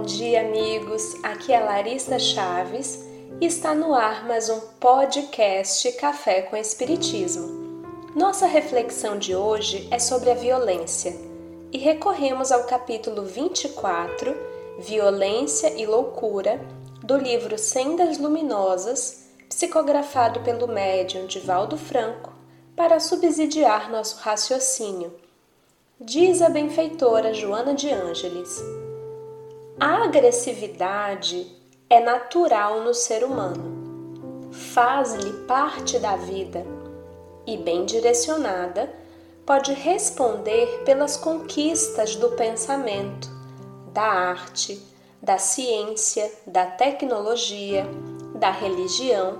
Bom dia, amigos. Aqui é Larissa Chaves e está no ar mais um podcast Café com Espiritismo. Nossa reflexão de hoje é sobre a violência e recorremos ao capítulo 24, Violência e Loucura, do livro Sendas Luminosas, psicografado pelo médium Divaldo Franco, para subsidiar nosso raciocínio. Diz a benfeitora Joana de Ângeles. A agressividade é natural no ser humano, faz-lhe parte da vida e, bem direcionada, pode responder pelas conquistas do pensamento, da arte, da ciência, da tecnologia, da religião,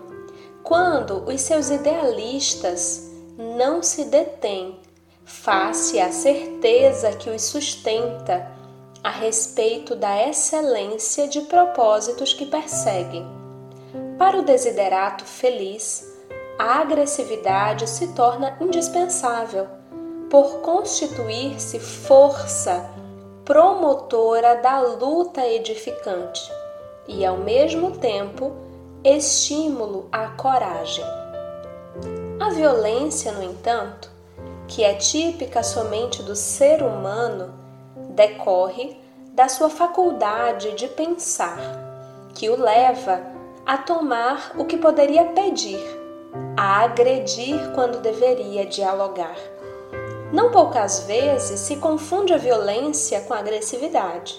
quando os seus idealistas não se detêm face à certeza que os sustenta a respeito da excelência de propósitos que perseguem. Para o desiderato feliz, a agressividade se torna indispensável, por constituir-se força promotora da luta edificante e, ao mesmo tempo, estímulo à coragem. A violência, no entanto, que é típica somente do ser humano, decorre da sua faculdade de pensar, que o leva a tomar o que poderia pedir, a agredir quando deveria dialogar. Não poucas vezes se confunde a violência com a agressividade,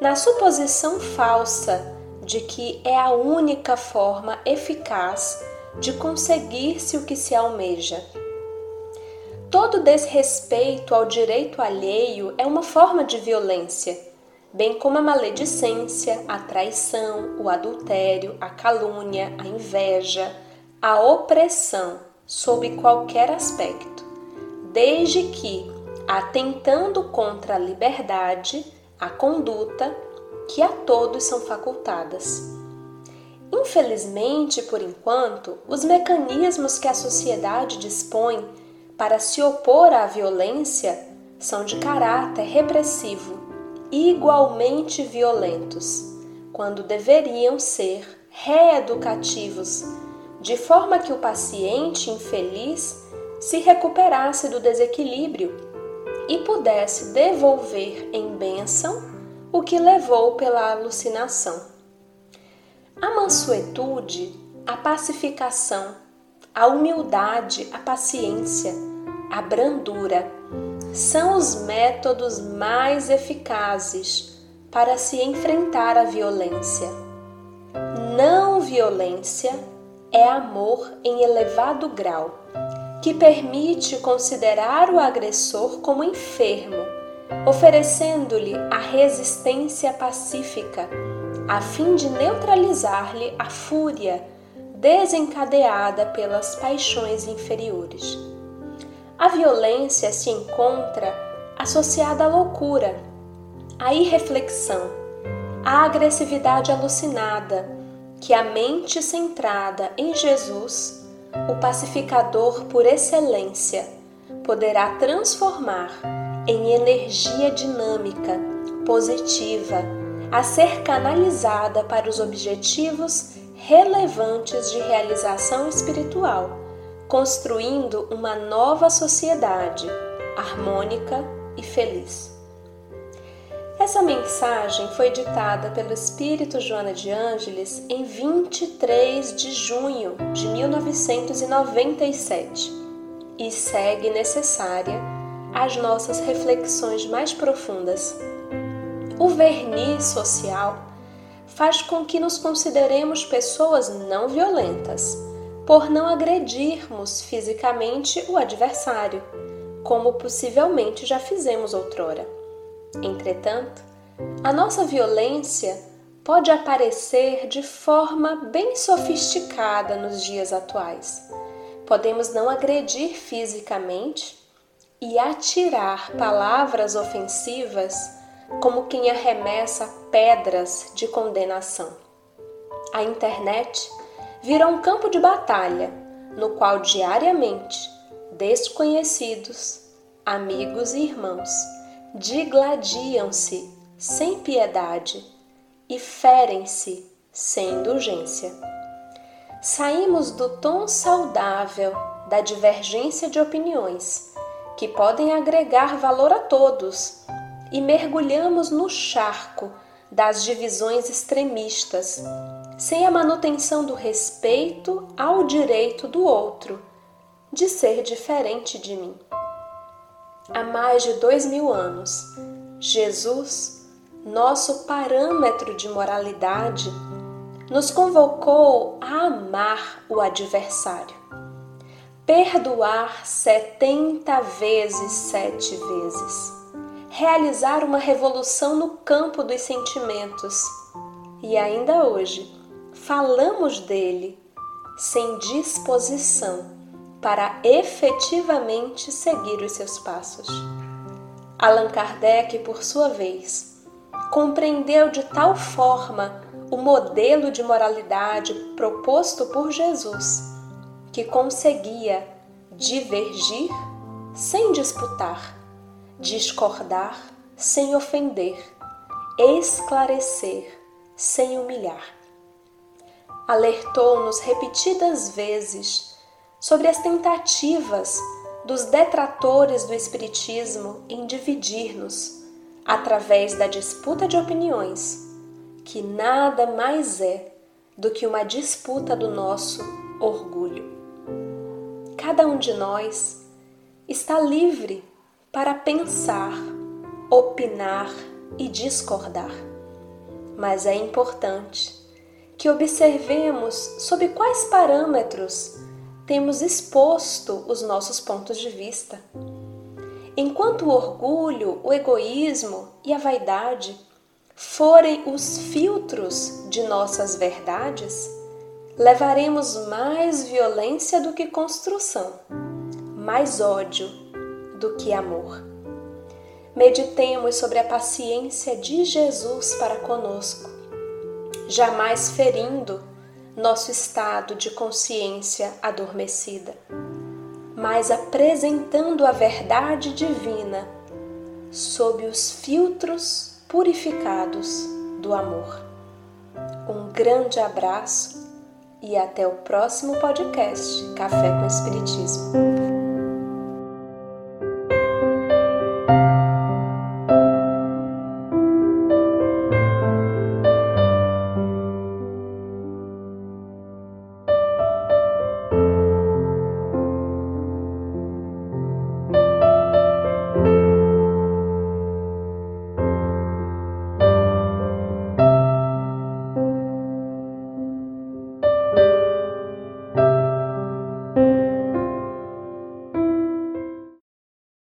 na suposição falsa de que é a única forma eficaz de conseguir-se o que se almeja. Todo desrespeito ao direito alheio é uma forma de violência, bem como a maledicência, a traição, o adultério, a calúnia, a inveja, a opressão, sob qualquer aspecto, desde que, atentando contra a liberdade, a conduta que a todos são facultadas. Infelizmente, por enquanto, os mecanismos que a sociedade dispõe para se opor à violência são de caráter repressivo, igualmente violentos, quando deveriam ser reeducativos, de forma que o paciente infeliz se recuperasse do desequilíbrio e pudesse devolver em bênção o que levou pela alucinação. A mansuetude, a pacificação, a humildade, a paciência, a brandura são os métodos mais eficazes para se enfrentar a violência. Não violência é amor em elevado grau, que permite considerar o agressor como enfermo, oferecendo-lhe a resistência pacífica, a fim de neutralizar-lhe a fúria desencadeada pelas paixões inferiores. A violência se encontra associada à loucura, à irreflexão, à agressividade alucinada, que a mente centrada em Jesus, o pacificador por excelência, poderá transformar em energia dinâmica, positiva, a ser canalizada para os objetivos relevantes de realização espiritual construindo uma nova sociedade harmônica e feliz. Essa mensagem foi ditada pelo Espírito Joana de Ângeles em 23 de junho de 1997 e segue necessária às nossas reflexões mais profundas. O verniz social faz com que nos consideremos pessoas não violentas por não agredirmos fisicamente o adversário, como possivelmente já fizemos outrora. Entretanto, a nossa violência pode aparecer de forma bem sofisticada nos dias atuais. Podemos não agredir fisicamente e atirar palavras ofensivas como quem arremessa pedras de condenação. A internet vira um campo de batalha no qual diariamente desconhecidos, amigos e irmãos digladiam-se sem piedade, e ferem-se sem indulgência. Saímos do tom saudável da divergência de opiniões, que podem agregar valor a todos, e mergulhamos no charco das divisões extremistas, sem a manutenção do respeito ao direito do outro de ser diferente de mim. Há mais de dois mil anos, Jesus, nosso parâmetro de moralidade, nos convocou a amar o adversário, perdoar setenta vezes sete vezes, realizar uma revolução no campo dos sentimentos e ainda hoje falamos dele sem disposição para efetivamente seguir os seus passos. Allan Kardec, por sua vez, compreendeu de tal forma o modelo de moralidade proposto por Jesus que conseguia divergir sem disputar, discordar sem ofender, esclarecer sem humilhar. Alertou-nos repetidas vezes sobre as tentativas dos detratores do Espiritismo em dividir-nos através da disputa de opiniões, que nada mais é do que uma disputa do nosso orgulho. Cada um de nós está livre para pensar, opinar e discordar, mas é importante que observemos sob quais parâmetros temos exposto os nossos pontos de vista. Enquanto o orgulho, o egoísmo e a vaidade forem os filtros de nossas verdades, levaremos mais violência do que construção, mais ódio do que amor. Meditemos sobre a paciência de Jesus para conosco, jamais ferindo nosso estado de consciência adormecida, mas apresentando a verdade divina sob os filtros purificados do amor. Um grande abraço e até o próximo podcast Café com Espiritismo.